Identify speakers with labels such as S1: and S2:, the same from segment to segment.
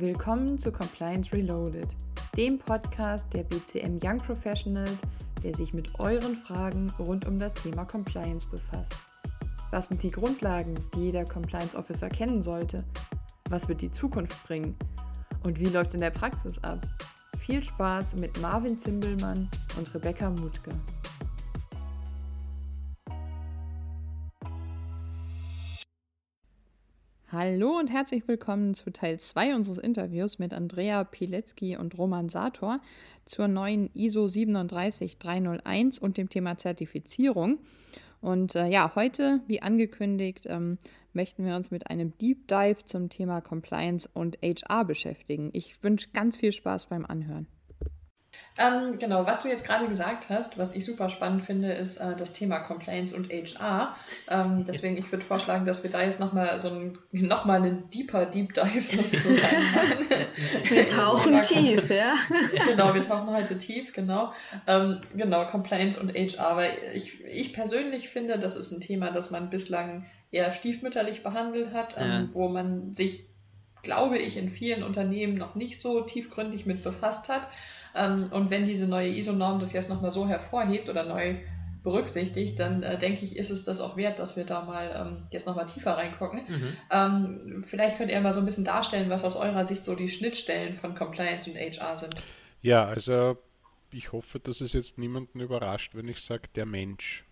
S1: Willkommen zu Compliance Reloaded, dem Podcast der BCM Young Professionals, der sich mit euren Fragen rund um das Thema Compliance befasst. Was sind die Grundlagen, die jeder Compliance Officer kennen sollte? Was wird die Zukunft bringen? Und wie läuft es in der Praxis ab? Viel Spaß mit Marvin Zimbelmann und Rebecca Mutke. Hallo und herzlich willkommen zu Teil 2 unseres Interviews mit Andrea Pilecki und Roman Sator zur neuen ISO 37301 und dem Thema Zertifizierung. Und äh, ja, heute, wie angekündigt, ähm, möchten wir uns mit einem Deep Dive zum Thema Compliance und HR beschäftigen. Ich wünsche ganz viel Spaß beim Anhören. Ähm, genau, was du jetzt gerade gesagt hast, was ich super spannend finde, ist äh, das Thema Compliance und HR. Ähm, deswegen, ich würde vorschlagen, dass wir da jetzt nochmal so ein, noch mal einen deeper Deep Dive sozusagen machen.
S2: Wir tauchen tief, ja.
S1: Genau, wir tauchen heute tief, genau. Ähm, genau, Compliance und HR, weil ich, ich persönlich finde, das ist ein Thema, das man bislang eher stiefmütterlich behandelt hat, ähm, ja. wo man sich, glaube ich, in vielen Unternehmen noch nicht so tiefgründig mit befasst hat. Ähm, und wenn diese neue ISO-Norm das jetzt nochmal so hervorhebt oder neu berücksichtigt, dann äh, denke ich, ist es das auch wert, dass wir da mal ähm, jetzt nochmal tiefer reingucken. Mhm. Ähm, vielleicht könnt ihr mal so ein bisschen darstellen, was aus eurer Sicht so die Schnittstellen von Compliance und HR sind.
S3: Ja, also ich hoffe, dass es jetzt niemanden überrascht, wenn ich sage, der Mensch.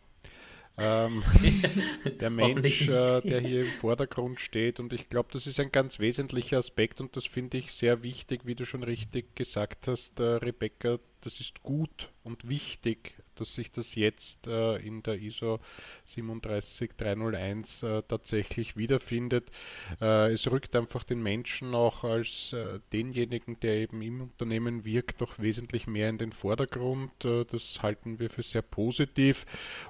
S3: Ähm, der Mensch, äh, der hier im Vordergrund steht. Und ich glaube, das ist ein ganz wesentlicher Aspekt und das finde ich sehr wichtig, wie du schon richtig gesagt hast, äh, Rebecca. Das ist gut und wichtig, dass sich das jetzt äh, in der ISO 37301 äh, tatsächlich wiederfindet. Äh, es rückt einfach den Menschen auch als äh, denjenigen, der eben im Unternehmen wirkt, doch wesentlich mehr in den Vordergrund. Äh, das halten wir für sehr positiv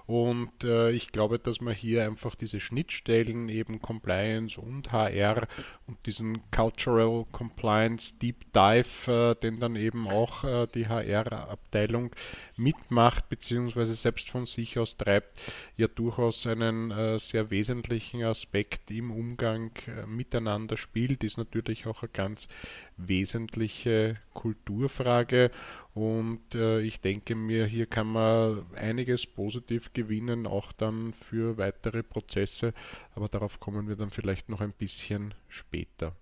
S3: und äh, ich glaube, dass man hier einfach diese Schnittstellen eben Compliance und HR und diesen Cultural Compliance Deep Dive, den dann eben auch die HR-Abteilung mitmacht bzw. selbst von sich aus treibt, ja durchaus einen äh, sehr wesentlichen Aspekt im Umgang äh, miteinander spielt, ist natürlich auch eine ganz wesentliche Kulturfrage und äh, ich denke mir, hier kann man einiges positiv gewinnen, auch dann für weitere Prozesse, aber darauf kommen wir dann vielleicht noch ein bisschen später.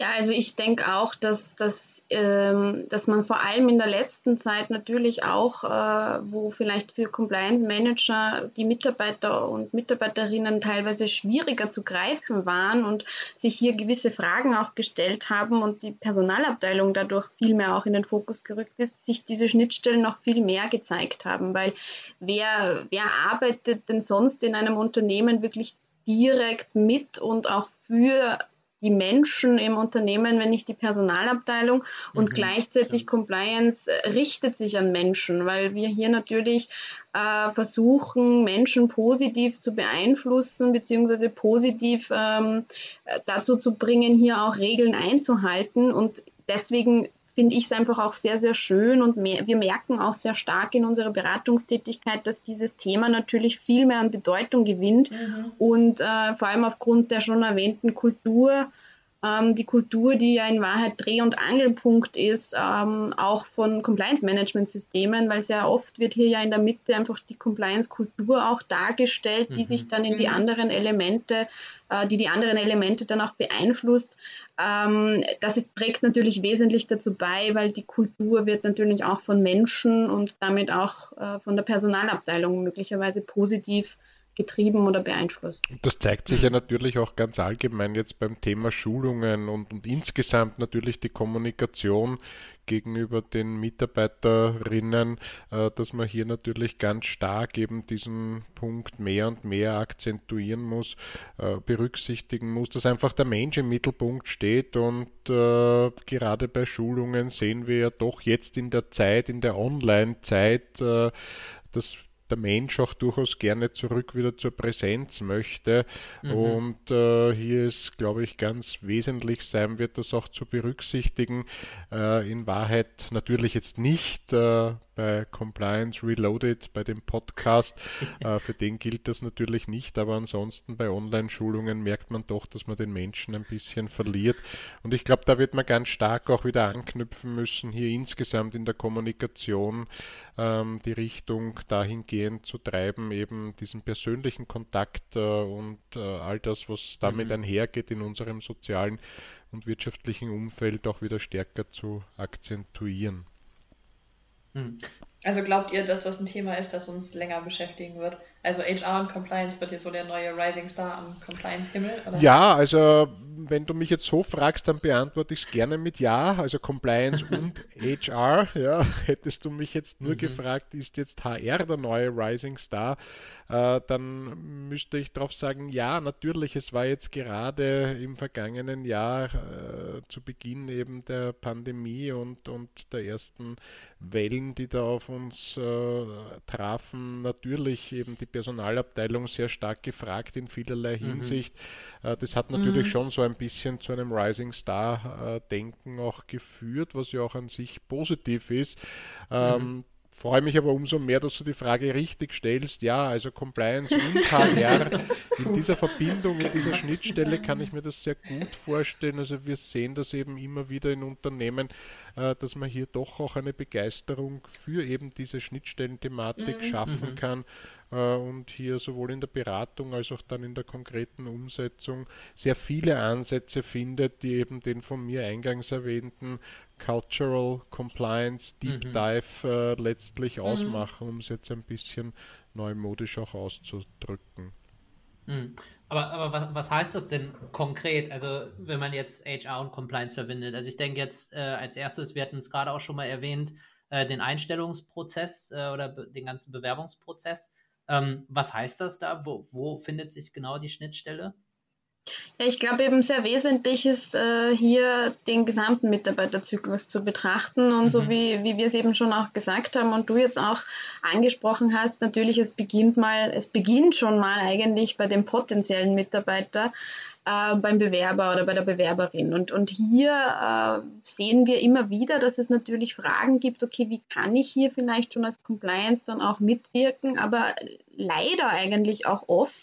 S2: Ja, also ich denke auch, dass, dass, ähm, dass man vor allem in der letzten Zeit natürlich auch, äh, wo vielleicht für Compliance Manager die Mitarbeiter und Mitarbeiterinnen teilweise schwieriger zu greifen waren und sich hier gewisse Fragen auch gestellt haben und die Personalabteilung dadurch viel mehr auch in den Fokus gerückt ist, sich diese Schnittstellen noch viel mehr gezeigt haben. Weil wer, wer arbeitet denn sonst in einem Unternehmen wirklich direkt mit und auch für die Menschen im Unternehmen, wenn nicht die Personalabteilung. Und mhm, gleichzeitig stimmt. Compliance äh, richtet sich an Menschen, weil wir hier natürlich äh, versuchen, Menschen positiv zu beeinflussen, beziehungsweise positiv ähm, äh, dazu zu bringen, hier auch Regeln einzuhalten. Und deswegen finde ich es einfach auch sehr, sehr schön und mehr, wir merken auch sehr stark in unserer Beratungstätigkeit, dass dieses Thema natürlich viel mehr an Bedeutung gewinnt mhm. und äh, vor allem aufgrund der schon erwähnten Kultur, ähm, die Kultur, die ja in Wahrheit Dreh- und Angelpunkt ist, ähm, auch von Compliance-Management-Systemen, weil sehr oft wird hier ja in der Mitte einfach die Compliance-Kultur auch dargestellt, die mhm. sich dann in die mhm. anderen Elemente, äh, die die anderen Elemente dann auch beeinflusst. Ähm, das ist, trägt natürlich wesentlich dazu bei, weil die Kultur wird natürlich auch von Menschen und damit auch äh, von der Personalabteilung möglicherweise positiv getrieben oder beeinflusst.
S3: Das zeigt sich ja natürlich auch ganz allgemein jetzt beim Thema Schulungen und, und insgesamt natürlich die Kommunikation gegenüber den Mitarbeiterinnen, äh, dass man hier natürlich ganz stark eben diesen Punkt mehr und mehr akzentuieren muss, äh, berücksichtigen muss, dass einfach der Mensch im Mittelpunkt steht und äh, gerade bei Schulungen sehen wir ja doch jetzt in der Zeit, in der Online-Zeit, dass der Mensch auch durchaus gerne zurück wieder zur Präsenz möchte. Mhm. Und äh, hier ist, glaube ich, ganz wesentlich sein wird, das auch zu berücksichtigen. Äh, in Wahrheit natürlich jetzt nicht äh, bei Compliance Reloaded, bei dem Podcast. Äh, für den gilt das natürlich nicht, aber ansonsten bei Online-Schulungen merkt man doch, dass man den Menschen ein bisschen verliert. Und ich glaube, da wird man ganz stark auch wieder anknüpfen müssen, hier insgesamt in der Kommunikation ähm, die Richtung dahingehend zu treiben, eben diesen persönlichen Kontakt äh, und äh, all das, was damit mhm. einhergeht in unserem sozialen und wirtschaftlichen Umfeld auch wieder stärker zu akzentuieren.
S1: Hm. Also glaubt ihr, dass das ein Thema ist, das uns länger beschäftigen wird? Also HR und Compliance wird jetzt so der neue Rising Star am Compliance-Himmel?
S3: Ja, also wenn du mich jetzt so fragst, dann beantworte ich es gerne mit Ja. Also Compliance und HR. Ja, hättest du mich jetzt nur mhm. gefragt, ist jetzt HR der neue Rising Star, äh, dann müsste ich darauf sagen, ja, natürlich, es war jetzt gerade im vergangenen Jahr äh, zu Beginn eben der Pandemie und, und der ersten Wellen, die da auf uns äh, trafen, natürlich eben die Personalabteilung sehr stark gefragt in vielerlei mhm. Hinsicht. Äh, das hat natürlich mhm. schon so ein bisschen zu einem Rising Star-Denken äh, auch geführt, was ja auch an sich positiv ist. Ähm, mhm freue mich aber umso mehr, dass du die Frage richtig stellst. Ja, also Compliance und HR in dieser Verbindung, in dieser Schnittstelle kann ich mir das sehr gut vorstellen. Also wir sehen das eben immer wieder in Unternehmen, äh, dass man hier doch auch eine Begeisterung für eben diese Schnittstellenthematik mhm. schaffen mhm. kann und hier sowohl in der Beratung als auch dann in der konkreten Umsetzung sehr viele Ansätze findet, die eben den von mir eingangs erwähnten Cultural Compliance Deep mhm. Dive äh, letztlich mhm. ausmachen, um es jetzt ein bisschen neumodisch auch auszudrücken.
S4: Mhm. Aber, aber was, was, heißt das denn konkret? Also, wenn man jetzt HR und Compliance verbindet. Also, ich denke jetzt äh, als erstes, wir hatten es gerade auch schon mal erwähnt, äh, den Einstellungsprozess äh, oder den ganzen Bewerbungsprozess. Ähm, was heißt das da? Wo, wo findet sich genau die Schnittstelle?
S2: Ja, ich glaube eben sehr wesentlich ist äh, hier den gesamten Mitarbeiterzyklus zu betrachten und mhm. so wie, wie wir es eben schon auch gesagt haben und du jetzt auch angesprochen hast, natürlich es beginnt mal, es beginnt schon mal eigentlich bei dem potenziellen Mitarbeiter, äh, beim Bewerber oder bei der Bewerberin. Und, und hier äh, sehen wir immer wieder, dass es natürlich Fragen gibt, okay, wie kann ich hier vielleicht schon als Compliance dann auch mitwirken, aber leider eigentlich auch oft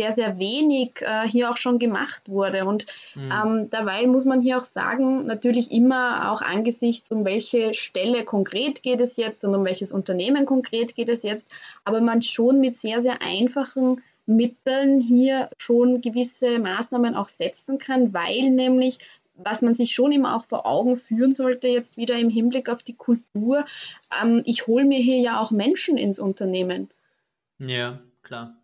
S2: sehr, sehr wenig äh, hier auch schon gemacht wurde. Und mhm. ähm, dabei muss man hier auch sagen, natürlich immer auch angesichts, um welche Stelle konkret geht es jetzt und um welches Unternehmen konkret geht es jetzt, aber man schon mit sehr, sehr einfachen Mitteln hier schon gewisse Maßnahmen auch setzen kann, weil nämlich was man sich schon immer auch vor Augen führen sollte, jetzt wieder im Hinblick auf die Kultur, ähm, ich hole mir hier ja auch Menschen ins Unternehmen.
S4: Ja, klar.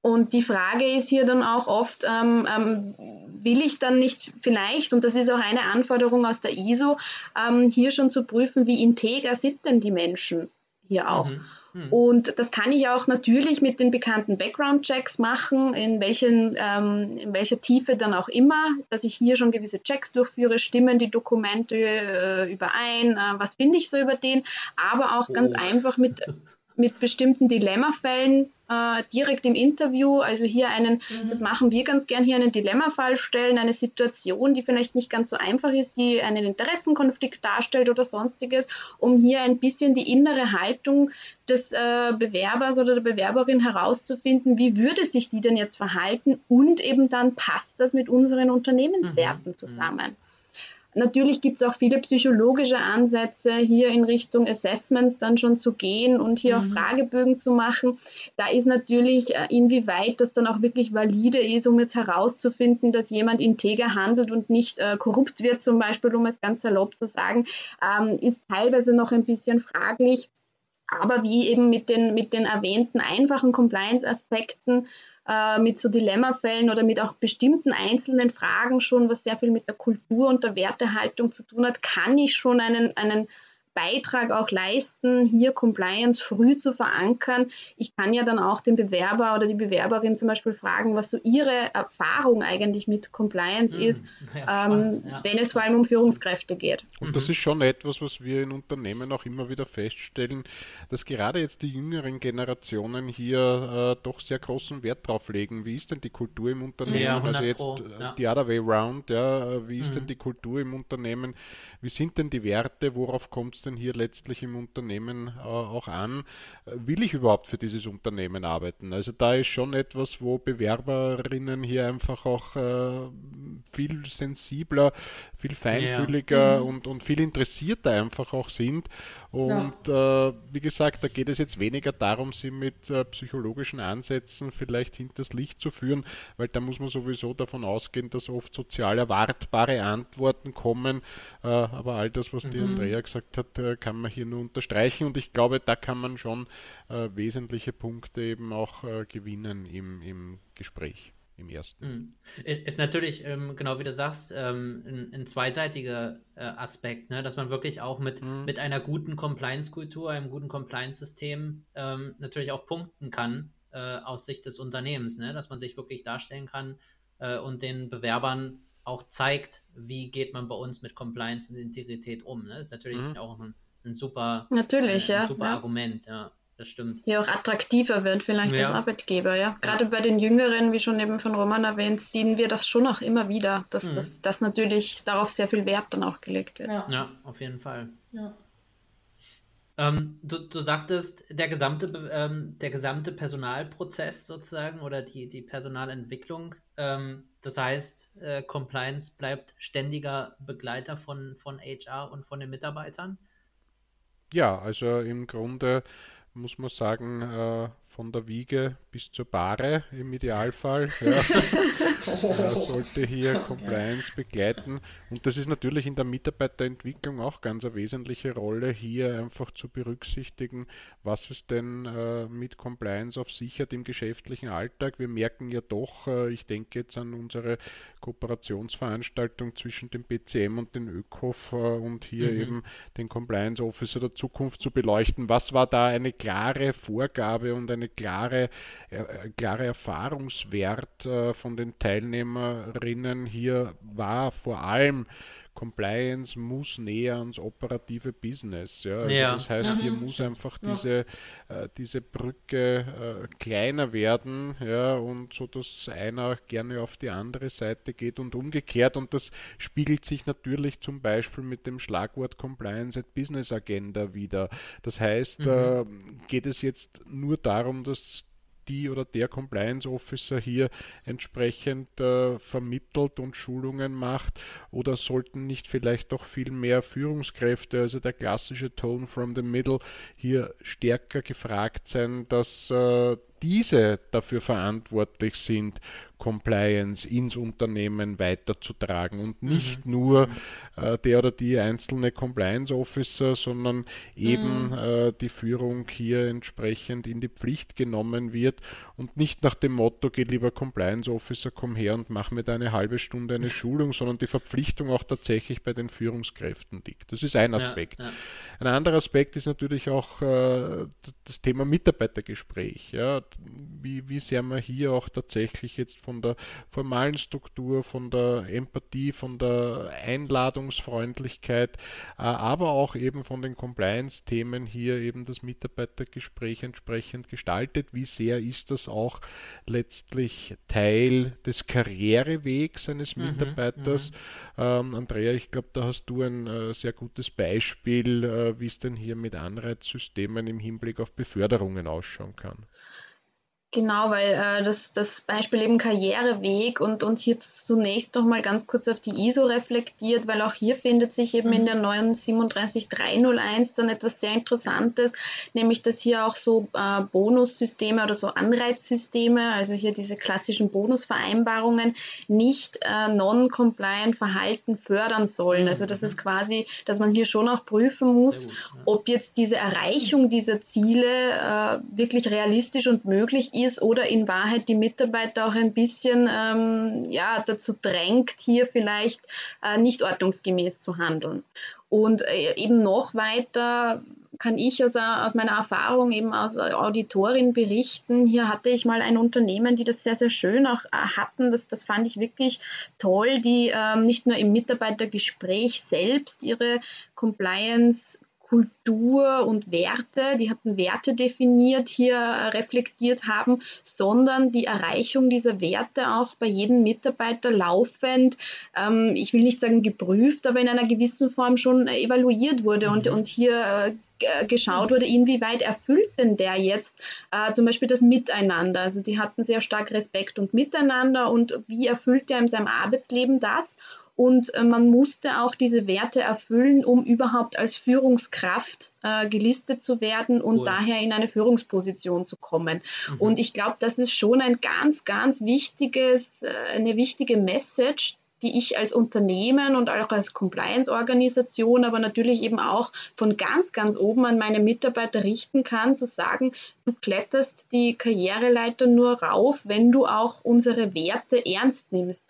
S2: Und die Frage ist hier dann auch oft, ähm, ähm, will ich dann nicht vielleicht, und das ist auch eine Anforderung aus der ISO, ähm, hier schon zu prüfen, wie integer sind denn die Menschen hier auch. Mhm. Mhm. Und das kann ich auch natürlich mit den bekannten Background-Checks machen, in, welchen, ähm, in welcher Tiefe dann auch immer, dass ich hier schon gewisse Checks durchführe, stimmen die Dokumente äh, überein, äh, was finde ich so über den, aber auch oh. ganz einfach mit mit bestimmten Dilemmafällen äh, direkt im Interview, also hier einen, mhm. das machen wir ganz gern, hier einen Dilemmafall stellen, eine Situation, die vielleicht nicht ganz so einfach ist, die einen Interessenkonflikt darstellt oder sonstiges, um hier ein bisschen die innere Haltung des äh, Bewerbers oder der Bewerberin herauszufinden, wie würde sich die denn jetzt verhalten und eben dann passt das mit unseren Unternehmenswerten mhm. zusammen. Natürlich gibt es auch viele psychologische Ansätze, hier in Richtung Assessments dann schon zu gehen und hier mhm. auch Fragebögen zu machen. Da ist natürlich, äh, inwieweit das dann auch wirklich valide ist, um jetzt herauszufinden, dass jemand integer handelt und nicht äh, korrupt wird, zum Beispiel, um es ganz salopp zu sagen, ähm, ist teilweise noch ein bisschen fraglich. Aber wie eben mit den, mit den erwähnten einfachen Compliance-Aspekten, äh, mit so Dilemmafällen oder mit auch bestimmten einzelnen Fragen schon, was sehr viel mit der Kultur und der Wertehaltung zu tun hat, kann ich schon einen, einen Beitrag auch leisten, hier Compliance früh zu verankern. Ich kann ja dann auch den Bewerber oder die Bewerberin zum Beispiel fragen, was so ihre Erfahrung eigentlich mit Compliance mhm. ist, ja, ähm, ja. wenn es vor allem um Führungskräfte geht.
S3: Und das ist schon etwas, was wir in Unternehmen auch immer wieder feststellen, dass gerade jetzt die jüngeren Generationen hier äh, doch sehr großen Wert drauf legen. Wie ist denn die Kultur im Unternehmen? Ja, also jetzt Pro, äh, die other way round, ja, wie ist mhm. denn die Kultur im Unternehmen? Wie sind denn die Werte? Worauf kommt es denn hier letztlich im Unternehmen äh, auch an? Will ich überhaupt für dieses Unternehmen arbeiten? Also da ist schon etwas, wo Bewerberinnen hier einfach auch äh, viel sensibler, viel feinfühliger ja. Mhm. und, und viel interessierter einfach auch sind. Und ja. äh, wie gesagt, da geht es jetzt weniger darum, sie mit äh, psychologischen Ansätzen vielleicht hinters Licht zu führen, weil da muss man sowieso davon ausgehen, dass oft sozial erwartbare Antworten kommen. Äh, aber all das, was mhm. die Andrea gesagt hat, äh, kann man hier nur unterstreichen. Und ich glaube, da kann man schon äh, wesentliche Punkte eben auch äh, gewinnen im, im Gespräch im ersten. Mhm.
S4: Ist natürlich, ähm, genau wie du sagst, ähm, ein, ein, zweiseitiger äh, Aspekt, ne? dass man wirklich auch mit, mhm. mit einer guten Compliance-Kultur, einem guten Compliance-System ähm, natürlich auch punkten kann äh, aus Sicht des Unternehmens, ne? dass man sich wirklich darstellen kann äh, und den Bewerbern auch zeigt, wie geht man bei uns mit Compliance und Integrität um. Ne? Das ist natürlich mhm. auch ein, ein super,
S2: natürlich,
S4: ein,
S2: ein
S4: ja, super ja. Argument, ja das stimmt.
S2: Hier auch attraktiver wird, vielleicht ja. als Arbeitgeber, ja. Gerade ja. bei den Jüngeren, wie schon eben von Roman erwähnt, sehen wir das schon auch immer wieder, dass, mhm. das, dass natürlich darauf sehr viel Wert dann auch gelegt wird.
S4: Ja, ja auf jeden Fall. Ja. Ähm, du, du sagtest, der gesamte, ähm, der gesamte Personalprozess sozusagen oder die, die Personalentwicklung, ähm, das heißt, äh, Compliance bleibt ständiger Begleiter von, von HR und von den Mitarbeitern?
S3: Ja, also im Grunde muss man sagen, äh, von der Wiege bis zur Bahre im Idealfall. Ja. Er sollte hier Compliance begleiten. Und das ist natürlich in der Mitarbeiterentwicklung auch ganz eine wesentliche Rolle, hier einfach zu berücksichtigen, was es denn äh, mit Compliance auf sich hat im geschäftlichen Alltag. Wir merken ja doch, äh, ich denke jetzt an unsere Kooperationsveranstaltung zwischen dem BCM und den ÖKOF äh, und hier mhm. eben den Compliance Officer der Zukunft zu beleuchten. Was war da eine klare Vorgabe und eine klare, äh, klare Erfahrungswert äh, von den Teilnehmerinnen hier war vor allem Compliance muss näher ans operative Business. Ja? Also ja. Das heißt, hier mhm. muss einfach diese, äh, diese Brücke äh, kleiner werden ja? und so, dass einer gerne auf die andere Seite geht und umgekehrt. Und das spiegelt sich natürlich zum Beispiel mit dem Schlagwort Compliance at Business Agenda wieder. Das heißt, mhm. äh, geht es jetzt nur darum, dass die oder der Compliance Officer hier entsprechend äh, vermittelt und Schulungen macht? Oder sollten nicht vielleicht doch viel mehr Führungskräfte, also der klassische Tone from the Middle, hier stärker gefragt sein, dass äh, diese dafür verantwortlich sind, Compliance ins Unternehmen weiterzutragen und nicht mhm. nur mhm. äh, der oder die einzelne Compliance Officer, sondern eben mhm. äh, die Führung hier entsprechend in die Pflicht genommen wird und nicht nach dem Motto, geh lieber Compliance Officer, komm her und mach mir da eine halbe Stunde eine Schulung, sondern die Verpflichtung auch tatsächlich bei den Führungskräften liegt. Das ist ein Aspekt. Ja, ja. Ein anderer Aspekt ist natürlich auch äh, das Thema Mitarbeitergespräch. Ja. Wie, wie sehr man hier auch tatsächlich jetzt von der formalen Struktur, von der Empathie, von der Einladungsfreundlichkeit, äh, aber auch eben von den Compliance-Themen hier eben das Mitarbeitergespräch entsprechend gestaltet. Wie sehr ist das auch letztlich Teil des Karrierewegs eines mhm, Mitarbeiters? Mhm, ähm, Andrea, ich glaube, da hast du ein äh, sehr gutes Beispiel, äh, wie es denn hier mit Anreizsystemen im Hinblick auf Beförderungen ausschauen kann.
S2: Genau, weil äh, das, das Beispiel eben Karriereweg und, und hier zunächst noch mal ganz kurz auf die ISO reflektiert, weil auch hier findet sich eben in mhm. der neuen 37301 dann etwas sehr Interessantes, nämlich dass hier auch so äh, Bonussysteme oder so Anreizsysteme, also hier diese klassischen Bonusvereinbarungen, nicht äh, non-compliant Verhalten fördern sollen. Also das ist mhm. quasi, dass man hier schon auch prüfen muss, gut, ja. ob jetzt diese Erreichung dieser Ziele äh, wirklich realistisch und möglich ist oder in Wahrheit die Mitarbeiter auch ein bisschen ähm, ja, dazu drängt, hier vielleicht äh, nicht ordnungsgemäß zu handeln. Und äh, eben noch weiter kann ich also aus meiner Erfahrung eben als Auditorin berichten. Hier hatte ich mal ein Unternehmen, die das sehr, sehr schön auch äh, hatten. Das, das fand ich wirklich toll, die ähm, nicht nur im Mitarbeitergespräch selbst ihre Compliance Kultur und Werte, die hatten Werte definiert, hier reflektiert haben, sondern die Erreichung dieser Werte auch bei jedem Mitarbeiter laufend, ähm, ich will nicht sagen geprüft, aber in einer gewissen Form schon evaluiert wurde und, mhm. und hier äh, geschaut wurde, inwieweit erfüllt denn der jetzt äh, zum Beispiel das Miteinander. Also die hatten sehr stark Respekt und Miteinander und wie erfüllt er in seinem Arbeitsleben das? Und äh, man musste auch diese Werte erfüllen, um überhaupt als Führungskraft äh, gelistet zu werden und cool. daher in eine Führungsposition zu kommen. Mhm. Und ich glaube, das ist schon ein ganz, ganz wichtiges, äh, eine wichtige Message, die ich als Unternehmen und auch als Compliance-Organisation, aber natürlich eben auch von ganz, ganz oben an meine Mitarbeiter richten kann, zu sagen, du kletterst die Karriereleiter nur rauf, wenn du auch unsere Werte ernst nimmst.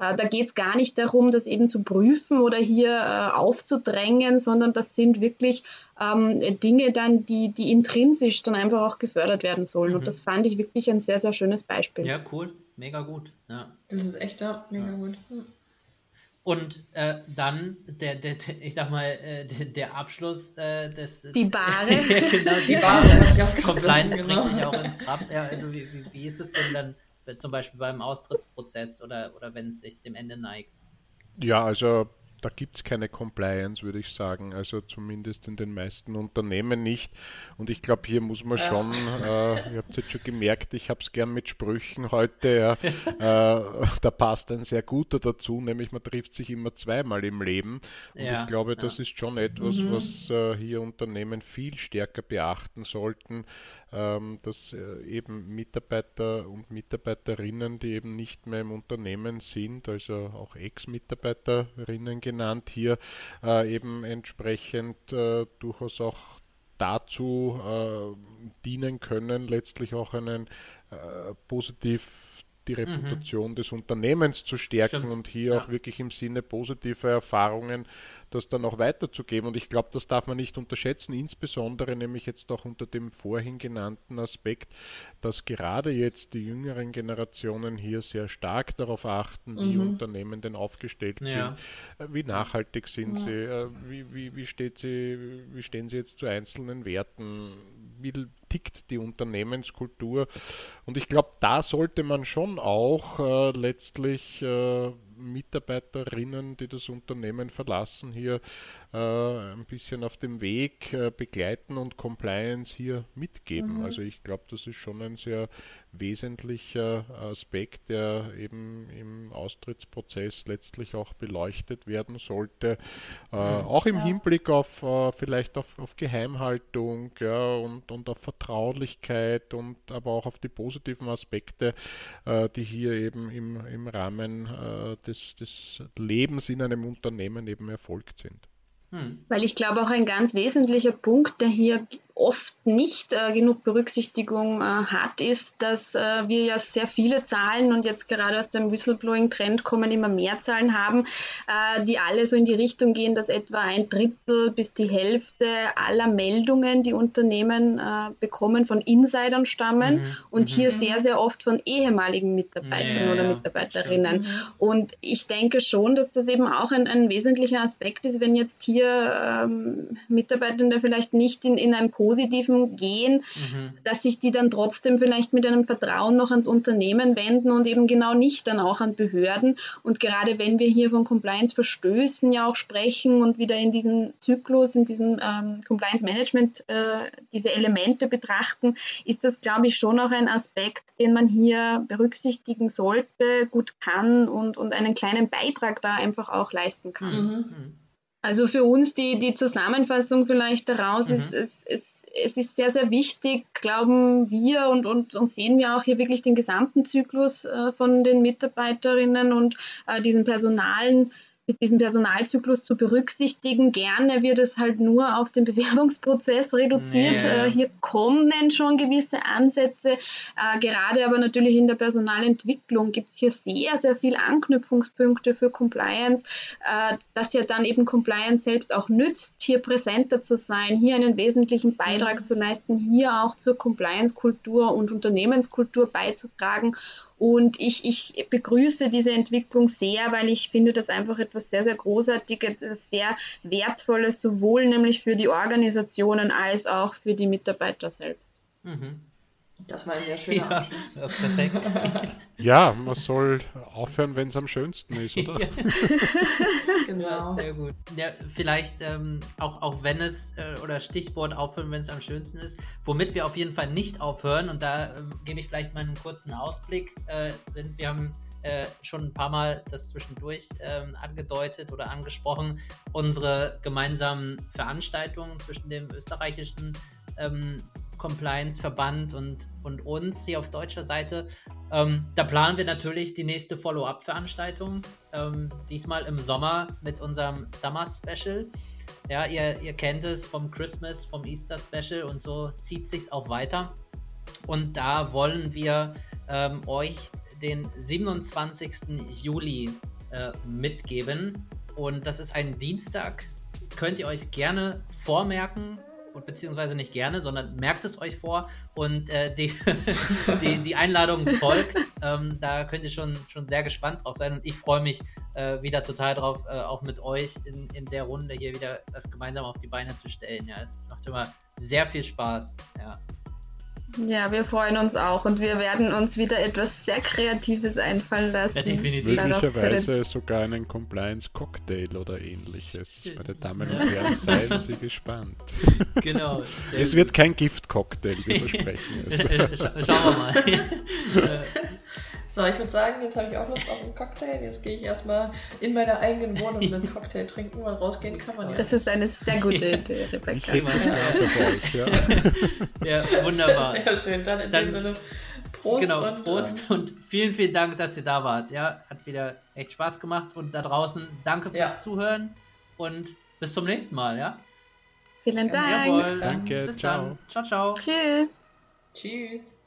S2: Äh, da geht es gar nicht darum, das eben zu prüfen oder hier äh, aufzudrängen, sondern das sind wirklich ähm, Dinge dann, die, die intrinsisch dann einfach auch gefördert werden sollen. Mhm. Und das fand ich wirklich ein sehr, sehr schönes Beispiel.
S4: Ja, cool. Mega gut. Ja.
S1: Das ist echt ja, mega ja. gut.
S4: Und äh, dann der, der, der, ich sag mal, äh, der, der Abschluss äh, des.
S2: Die Bahre.
S4: ja, genau, die, die Bahre. Compliance genau. bringt dich auch ins Grab. Ja, also wie, wie, wie ist es denn dann? Zum Beispiel beim Austrittsprozess oder, oder wenn es sich dem Ende neigt?
S3: Ja, also da gibt es keine Compliance, würde ich sagen. Also zumindest in den meisten Unternehmen nicht. Und ich glaube, hier muss man schon, äh, ihr habt es jetzt schon gemerkt, ich habe es gern mit Sprüchen heute. Ja. äh, da passt ein sehr guter dazu, nämlich man trifft sich immer zweimal im Leben. Und ja, ich glaube, das ja. ist schon etwas, mhm. was äh, hier Unternehmen viel stärker beachten sollten dass äh, eben Mitarbeiter und Mitarbeiterinnen, die eben nicht mehr im Unternehmen sind, also auch Ex-Mitarbeiterinnen genannt hier, äh, eben entsprechend äh, durchaus auch dazu dienen können, letztlich auch einen positiv die mhm. Reputation mhm. des Unternehmens zu stärken Stimmt. und hier ja. auch wirklich im Sinne positiver Erfahrungen das dann auch weiterzugeben. Und ich glaube, das darf man nicht unterschätzen, insbesondere nämlich jetzt auch unter dem vorhin genannten Aspekt, dass gerade jetzt die jüngeren Generationen hier sehr stark darauf achten, wie mhm. Unternehmen denn aufgestellt ja. sind, äh, wie nachhaltig sind ja. sie, äh, wie, wie, wie, steht sie, wie stehen sie jetzt zu einzelnen Werten, wie tickt die Unternehmenskultur. Und ich glaube, da sollte man schon auch äh, letztlich äh, Mitarbeiterinnen, die das Unternehmen verlassen, hier äh, ein bisschen auf dem Weg äh, begleiten und Compliance hier mitgeben. Mhm. Also ich glaube, das ist schon ein sehr wesentlicher Aspekt, der eben im Austrittsprozess letztlich auch beleuchtet werden sollte. Äh, mhm. Auch im ja. Hinblick auf äh, vielleicht auf, auf Geheimhaltung ja, und, und auf Vertraulichkeit und aber auch auf die positiven Aspekte, äh, die hier eben im, im Rahmen äh, des, des Lebens in einem Unternehmen eben erfolgt sind.
S2: Hm. Weil ich glaube, auch ein ganz wesentlicher Punkt, der hier oft nicht äh, genug Berücksichtigung äh, hat, ist, dass äh, wir ja sehr viele Zahlen und jetzt gerade aus dem Whistleblowing-Trend kommen immer mehr Zahlen haben, äh, die alle so in die Richtung gehen, dass etwa ein Drittel bis die Hälfte aller Meldungen, die Unternehmen äh, bekommen, von Insidern stammen mhm. und mhm. hier sehr, sehr oft von ehemaligen Mitarbeitern ja, oder Mitarbeiterinnen. Stimmt. Und ich denke schon, dass das eben auch ein, ein wesentlicher Aspekt ist, wenn jetzt hier ähm, Mitarbeitende vielleicht nicht in, in einem Positiven gehen, mhm. dass sich die dann trotzdem vielleicht mit einem Vertrauen noch ans Unternehmen wenden und eben genau nicht dann auch an Behörden. Und gerade wenn wir hier von Compliance-Verstößen ja auch sprechen und wieder in diesem Zyklus, in diesem ähm, Compliance-Management äh, diese Elemente betrachten, ist das, glaube ich, schon auch ein Aspekt, den man hier berücksichtigen sollte, gut kann und, und einen kleinen Beitrag da einfach auch leisten kann. Mhm. Mhm. Also für uns die, die Zusammenfassung vielleicht daraus mhm. ist, es, es, es ist sehr, sehr wichtig, glauben wir und, und, und sehen wir auch hier wirklich den gesamten Zyklus äh, von den Mitarbeiterinnen und äh, diesen personalen diesen Personalzyklus zu berücksichtigen. Gerne wird es halt nur auf den Bewerbungsprozess reduziert. Nee. Äh, hier kommen schon gewisse Ansätze. Äh, gerade aber natürlich in der Personalentwicklung gibt es hier sehr, sehr viele Anknüpfungspunkte für Compliance, äh, dass ja dann eben Compliance selbst auch nützt, hier präsenter zu sein, hier einen wesentlichen Beitrag mhm. zu leisten, hier auch zur Compliance-Kultur und Unternehmenskultur beizutragen. Und ich, ich begrüße diese Entwicklung sehr, weil ich finde das einfach etwas sehr, sehr Großartiges, sehr Wertvolles, sowohl nämlich für die Organisationen als auch für die Mitarbeiter selbst. Mhm.
S5: Das war ein sehr schöner ja, Abschluss. Ja, perfekt.
S3: ja, man soll aufhören, wenn es am schönsten ist, oder? Ja.
S4: genau. Sehr gut. Ja, vielleicht ähm, auch, auch wenn es, äh, oder Stichwort aufhören, wenn es am schönsten ist, womit wir auf jeden Fall nicht aufhören, und da äh, gebe ich vielleicht mal einen kurzen Ausblick, äh, sind, wir haben äh, schon ein paar Mal das zwischendurch ähm, angedeutet oder angesprochen, unsere gemeinsamen Veranstaltungen zwischen dem österreichischen ähm, Compliance-Verband und, und uns hier auf deutscher Seite. Ähm, da planen wir natürlich die nächste Follow-up-Veranstaltung. Ähm, diesmal im Sommer mit unserem Summer Special. Ja, ihr, ihr kennt es vom Christmas, vom Easter Special und so zieht sich auch weiter. Und da wollen wir ähm, euch den 27. Juli äh, mitgeben. Und das ist ein Dienstag. Könnt ihr euch gerne vormerken und beziehungsweise nicht gerne, sondern merkt es euch vor und äh, die, die, die, Einladung folgt. Ähm, da könnt ihr schon, schon sehr gespannt drauf sein und ich freue mich äh, wieder total drauf, äh, auch mit euch in, in der Runde hier wieder das gemeinsam auf die Beine zu stellen. Ja, es macht immer sehr viel Spaß. Ja.
S2: Ja, wir freuen uns auch und wir werden uns wieder etwas sehr Kreatives einfallen lassen. Ja,
S3: definitiv. Möglicherweise sogar einen Compliance-Cocktail oder ähnliches. Meine Damen und Herren, seien Sie gespannt. Genau. Es wird kein Gift-Cocktail, wir versprechen es.
S5: Schauen wir mal. So, ich würde sagen, jetzt habe ich auch Lust auf einen Cocktail. Jetzt gehe ich erstmal in meiner eigenen Wohnung einen Cocktail trinken, weil rausgehen kann man ja.
S2: Das ist eine sehr gute Idee, Rebecca. Ich
S4: ja. ja. ja, wunderbar.
S5: Sehr, sehr schön. Dann in Dann, dem Sinne Prost.
S4: Genau, und, Prost ähm, und vielen, vielen Dank, dass ihr da wart. Ja, hat wieder echt Spaß gemacht und da draußen danke fürs ja. Zuhören und bis zum nächsten Mal, ja?
S2: Vielen Dank. Jawohl.
S3: Danke,
S4: bis ciao. Dann. Ciao, ciao.
S2: Tschüss.
S5: Tschüss.